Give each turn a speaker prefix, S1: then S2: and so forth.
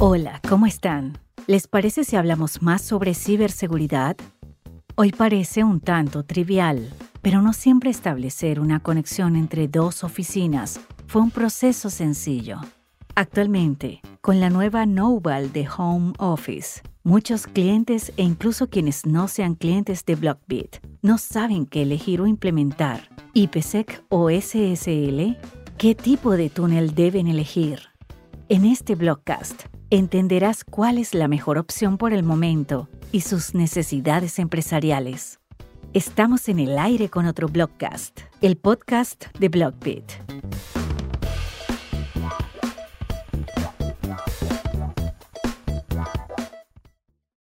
S1: Hola, ¿cómo están? ¿Les parece si hablamos más sobre ciberseguridad? Hoy parece un tanto trivial, pero no siempre establecer una conexión entre dos oficinas fue un proceso sencillo. Actualmente, con la nueva Noval de Home Office, muchos clientes e incluso quienes no sean clientes de Blockbit no saben qué elegir o implementar, IPsec o SSL, qué tipo de túnel deben elegir. En este blogcast entenderás cuál es la mejor opción por el momento y sus necesidades empresariales. Estamos en el aire con otro blogcast, el podcast de Blockbit.